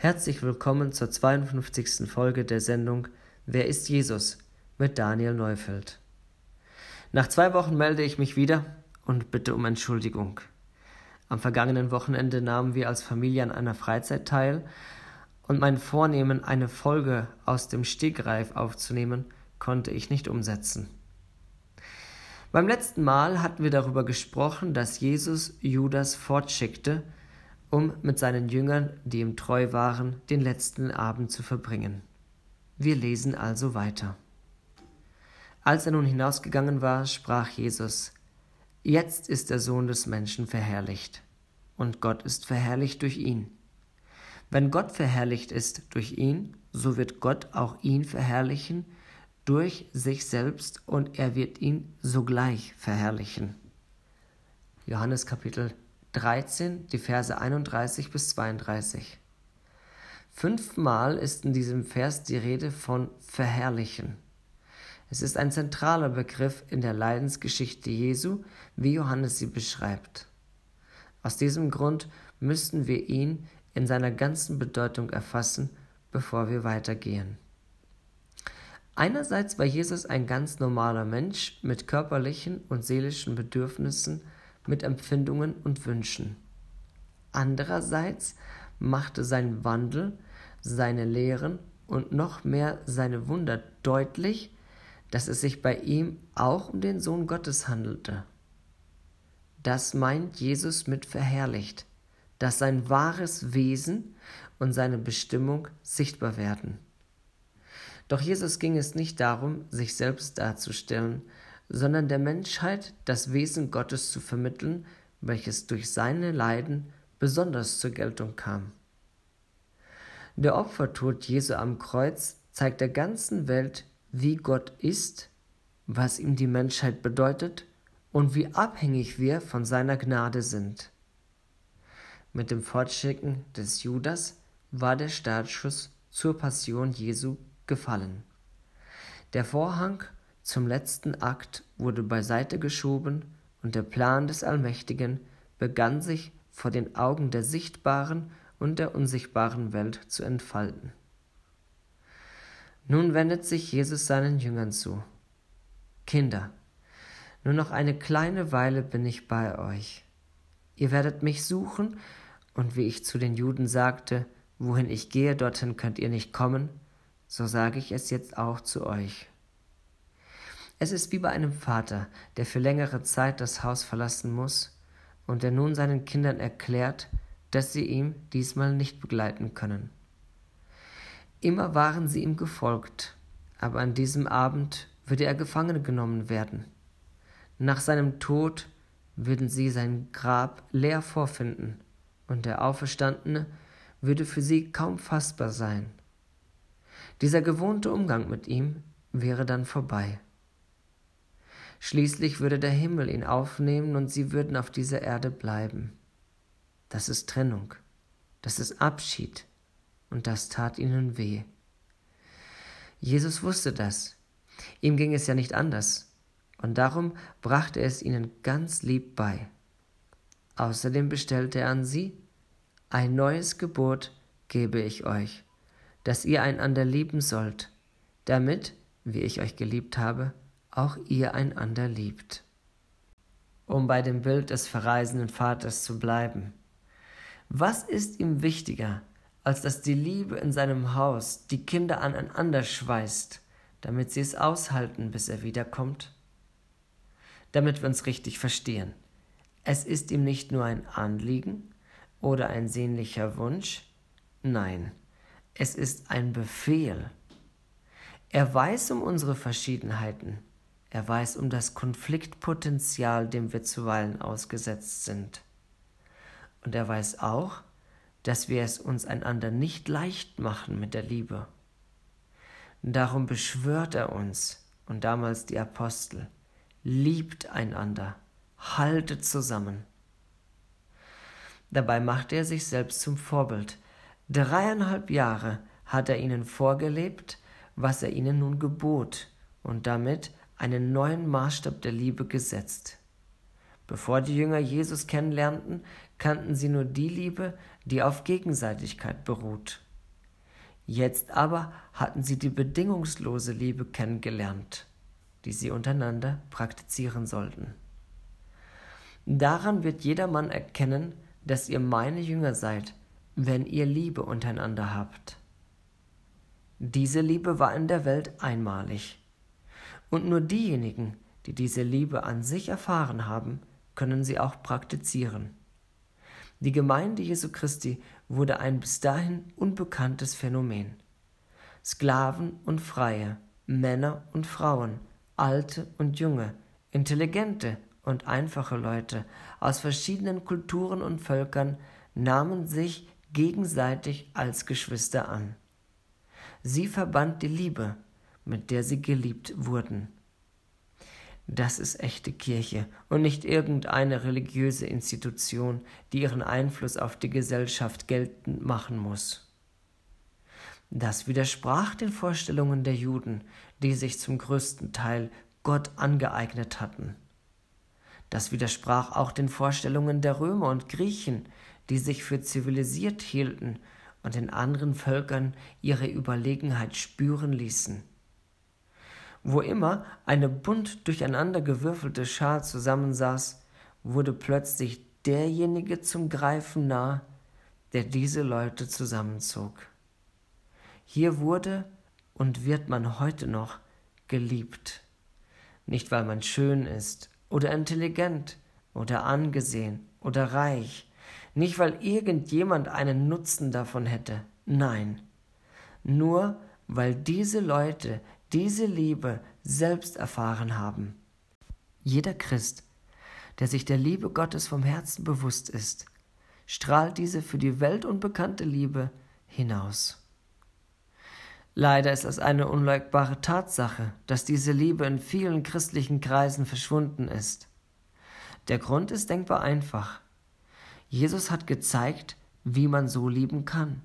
Herzlich willkommen zur 52. Folge der Sendung Wer ist Jesus mit Daniel Neufeld. Nach zwei Wochen melde ich mich wieder und bitte um Entschuldigung. Am vergangenen Wochenende nahmen wir als Familie an einer Freizeit teil und mein Vornehmen, eine Folge aus dem Stegreif aufzunehmen, konnte ich nicht umsetzen. Beim letzten Mal hatten wir darüber gesprochen, dass Jesus Judas fortschickte, um mit seinen Jüngern, die ihm treu waren, den letzten Abend zu verbringen. Wir lesen also weiter. Als er nun hinausgegangen war, sprach Jesus, Jetzt ist der Sohn des Menschen verherrlicht, und Gott ist verherrlicht durch ihn. Wenn Gott verherrlicht ist durch ihn, so wird Gott auch ihn verherrlichen durch sich selbst, und er wird ihn sogleich verherrlichen. Johannes Kapitel 13, die Verse 31 bis 32. Fünfmal ist in diesem Vers die Rede von verherrlichen. Es ist ein zentraler Begriff in der Leidensgeschichte Jesu, wie Johannes sie beschreibt. Aus diesem Grund müssten wir ihn in seiner ganzen Bedeutung erfassen, bevor wir weitergehen. Einerseits war Jesus ein ganz normaler Mensch mit körperlichen und seelischen Bedürfnissen, mit Empfindungen und Wünschen. Andererseits machte sein Wandel, seine Lehren und noch mehr seine Wunder deutlich, dass es sich bei ihm auch um den Sohn Gottes handelte. Das meint Jesus mit verherrlicht, dass sein wahres Wesen und seine Bestimmung sichtbar werden. Doch Jesus ging es nicht darum, sich selbst darzustellen, sondern der Menschheit das Wesen Gottes zu vermitteln, welches durch seine Leiden besonders zur Geltung kam. Der Opfertod Jesu am Kreuz zeigt der ganzen Welt, wie Gott ist, was ihm die Menschheit bedeutet und wie abhängig wir von seiner Gnade sind. Mit dem Fortschicken des Judas war der Startschuss zur Passion Jesu gefallen. Der Vorhang zum letzten Akt wurde beiseite geschoben und der Plan des Allmächtigen begann sich vor den Augen der sichtbaren und der unsichtbaren Welt zu entfalten. Nun wendet sich Jesus seinen Jüngern zu. Kinder, nur noch eine kleine Weile bin ich bei euch. Ihr werdet mich suchen, und wie ich zu den Juden sagte, wohin ich gehe, dorthin könnt ihr nicht kommen, so sage ich es jetzt auch zu euch. Es ist wie bei einem Vater, der für längere Zeit das Haus verlassen muss und der nun seinen Kindern erklärt, dass sie ihm diesmal nicht begleiten können. Immer waren sie ihm gefolgt, aber an diesem Abend würde er gefangen genommen werden. Nach seinem Tod würden sie sein Grab leer vorfinden, und der Auferstandene würde für sie kaum fassbar sein. Dieser gewohnte Umgang mit ihm wäre dann vorbei. Schließlich würde der Himmel ihn aufnehmen und sie würden auf dieser Erde bleiben. Das ist Trennung, das ist Abschied und das tat ihnen weh. Jesus wusste das. Ihm ging es ja nicht anders und darum brachte er es ihnen ganz lieb bei. Außerdem bestellte er an sie, ein neues Gebot gebe ich euch, dass ihr einander lieben sollt, damit, wie ich euch geliebt habe, auch ihr einander liebt. Um bei dem Bild des verreisenden Vaters zu bleiben. Was ist ihm wichtiger, als dass die Liebe in seinem Haus die Kinder aneinander schweißt, damit sie es aushalten, bis er wiederkommt? Damit wir uns richtig verstehen. Es ist ihm nicht nur ein Anliegen oder ein sehnlicher Wunsch, nein, es ist ein Befehl. Er weiß um unsere Verschiedenheiten, er weiß um das Konfliktpotenzial, dem wir zuweilen ausgesetzt sind. Und er weiß auch, dass wir es uns einander nicht leicht machen mit der Liebe. Darum beschwört er uns und damals die Apostel, liebt einander, haltet zusammen. Dabei machte er sich selbst zum Vorbild. Dreieinhalb Jahre hat er ihnen vorgelebt, was er ihnen nun gebot, und damit einen neuen Maßstab der Liebe gesetzt. Bevor die Jünger Jesus kennenlernten, kannten sie nur die Liebe, die auf Gegenseitigkeit beruht. Jetzt aber hatten sie die bedingungslose Liebe kennengelernt, die sie untereinander praktizieren sollten. Daran wird jedermann erkennen, dass ihr meine Jünger seid, wenn ihr Liebe untereinander habt. Diese Liebe war in der Welt einmalig. Und nur diejenigen, die diese Liebe an sich erfahren haben, können sie auch praktizieren. Die Gemeinde Jesu Christi wurde ein bis dahin unbekanntes Phänomen. Sklaven und Freie, Männer und Frauen, alte und junge, intelligente und einfache Leute aus verschiedenen Kulturen und Völkern nahmen sich gegenseitig als Geschwister an. Sie verband die Liebe, mit der sie geliebt wurden. Das ist echte Kirche und nicht irgendeine religiöse Institution, die ihren Einfluss auf die Gesellschaft geltend machen muss. Das widersprach den Vorstellungen der Juden, die sich zum größten Teil Gott angeeignet hatten. Das widersprach auch den Vorstellungen der Römer und Griechen, die sich für zivilisiert hielten und den anderen Völkern ihre Überlegenheit spüren ließen. Wo immer eine bunt durcheinandergewürfelte Schar zusammensaß, wurde plötzlich derjenige zum Greifen nah, der diese Leute zusammenzog. Hier wurde und wird man heute noch geliebt, nicht weil man schön ist oder intelligent oder angesehen oder reich, nicht weil irgendjemand einen Nutzen davon hätte, nein, nur weil diese Leute diese Liebe selbst erfahren haben. Jeder Christ, der sich der Liebe Gottes vom Herzen bewusst ist, strahlt diese für die Welt unbekannte Liebe hinaus. Leider ist es eine unleugbare Tatsache, dass diese Liebe in vielen christlichen Kreisen verschwunden ist. Der Grund ist denkbar einfach. Jesus hat gezeigt, wie man so lieben kann.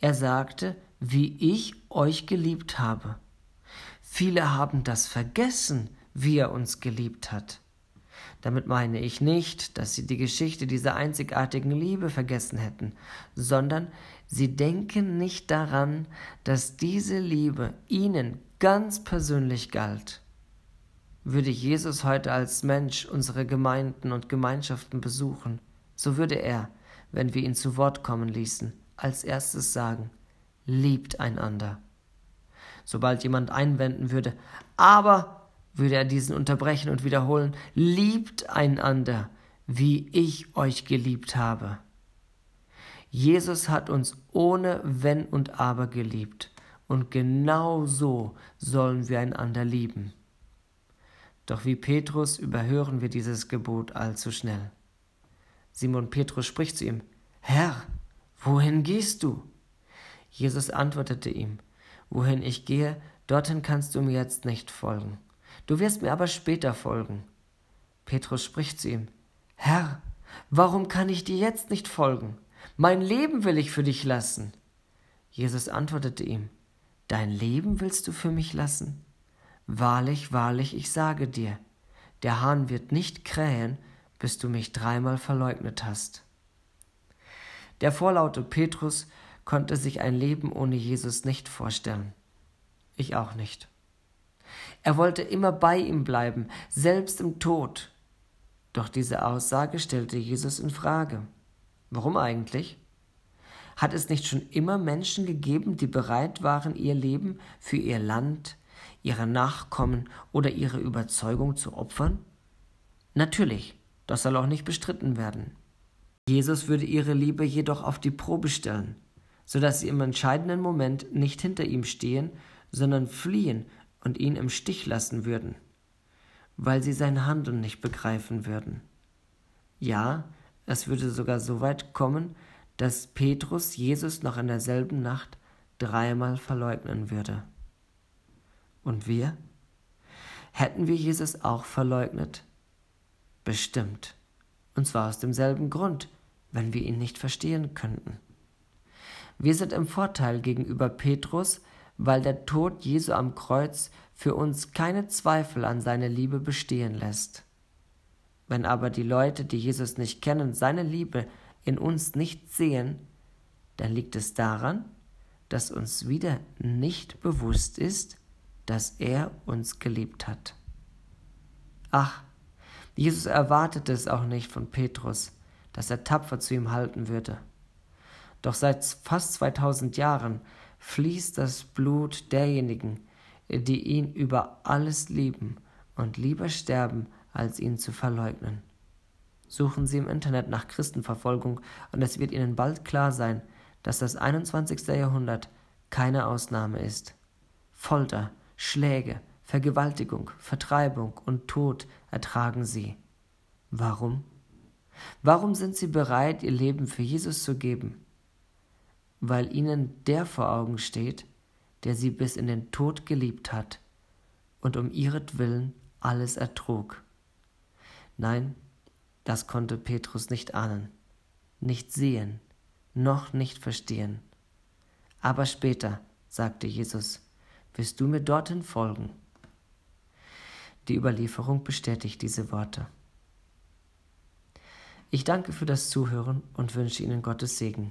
Er sagte, wie ich euch geliebt habe. Viele haben das vergessen, wie er uns geliebt hat. Damit meine ich nicht, dass sie die Geschichte dieser einzigartigen Liebe vergessen hätten, sondern sie denken nicht daran, dass diese Liebe ihnen ganz persönlich galt. Würde Jesus heute als Mensch unsere Gemeinden und Gemeinschaften besuchen, so würde er, wenn wir ihn zu Wort kommen ließen, als erstes sagen, liebt einander. Sobald jemand einwenden würde, aber würde er diesen unterbrechen und wiederholen, liebt einander, wie ich euch geliebt habe. Jesus hat uns ohne Wenn und Aber geliebt, und genau so sollen wir einander lieben. Doch wie Petrus überhören wir dieses Gebot allzu schnell. Simon Petrus spricht zu ihm, Herr, wohin gehst du? Jesus antwortete ihm, Wohin ich gehe, dorthin kannst du mir jetzt nicht folgen. Du wirst mir aber später folgen. Petrus spricht zu ihm, Herr, warum kann ich dir jetzt nicht folgen? Mein Leben will ich für dich lassen. Jesus antwortete ihm, Dein Leben willst du für mich lassen? Wahrlich, wahrlich, ich sage dir, der Hahn wird nicht krähen, bis du mich dreimal verleugnet hast. Der vorlaute Petrus konnte sich ein Leben ohne Jesus nicht vorstellen. Ich auch nicht. Er wollte immer bei ihm bleiben, selbst im Tod. Doch diese Aussage stellte Jesus in Frage. Warum eigentlich? Hat es nicht schon immer Menschen gegeben, die bereit waren, ihr Leben für ihr Land, ihre Nachkommen oder ihre Überzeugung zu opfern? Natürlich, das soll auch nicht bestritten werden. Jesus würde ihre Liebe jedoch auf die Probe stellen so dass sie im entscheidenden Moment nicht hinter ihm stehen, sondern fliehen und ihn im Stich lassen würden, weil sie sein Handeln nicht begreifen würden. Ja, es würde sogar so weit kommen, dass Petrus Jesus noch in derselben Nacht dreimal verleugnen würde. Und wir? Hätten wir Jesus auch verleugnet? Bestimmt. Und zwar aus demselben Grund, wenn wir ihn nicht verstehen könnten. Wir sind im Vorteil gegenüber Petrus, weil der Tod Jesu am Kreuz für uns keine Zweifel an seine Liebe bestehen lässt. Wenn aber die Leute, die Jesus nicht kennen, seine Liebe in uns nicht sehen, dann liegt es daran, dass uns wieder nicht bewusst ist, dass er uns geliebt hat. Ach, Jesus erwartete es auch nicht von Petrus, dass er tapfer zu ihm halten würde. Doch seit fast 2000 Jahren fließt das Blut derjenigen, die ihn über alles lieben und lieber sterben, als ihn zu verleugnen. Suchen Sie im Internet nach Christenverfolgung und es wird Ihnen bald klar sein, dass das 21. Jahrhundert keine Ausnahme ist. Folter, Schläge, Vergewaltigung, Vertreibung und Tod ertragen sie. Warum? Warum sind sie bereit, ihr Leben für Jesus zu geben? Weil ihnen der vor Augen steht, der sie bis in den Tod geliebt hat und um ihretwillen alles ertrug. Nein, das konnte Petrus nicht ahnen, nicht sehen, noch nicht verstehen. Aber später, sagte Jesus, wirst du mir dorthin folgen. Die Überlieferung bestätigt diese Worte. Ich danke für das Zuhören und wünsche Ihnen Gottes Segen.